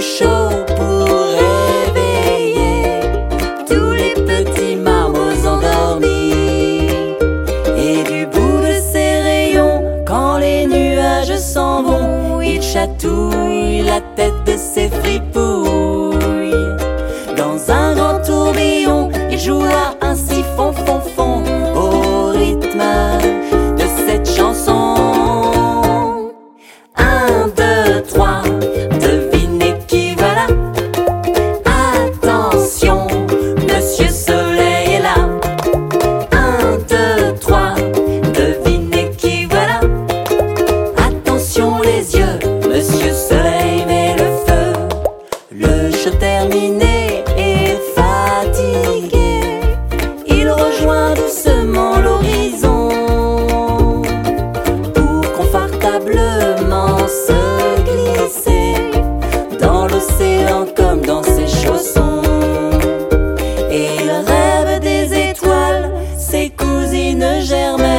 chaud pour réveiller tous les petits marmots endormis. Et du bout de ses rayons, quand les nuages s'en vont, il chatouille la tête de ses fripouilles. Et fatigué, il rejoint doucement l'horizon pour confortablement se glisser dans l'océan comme dans ses chaussons. Et il rêve des étoiles, ses cousines germaines.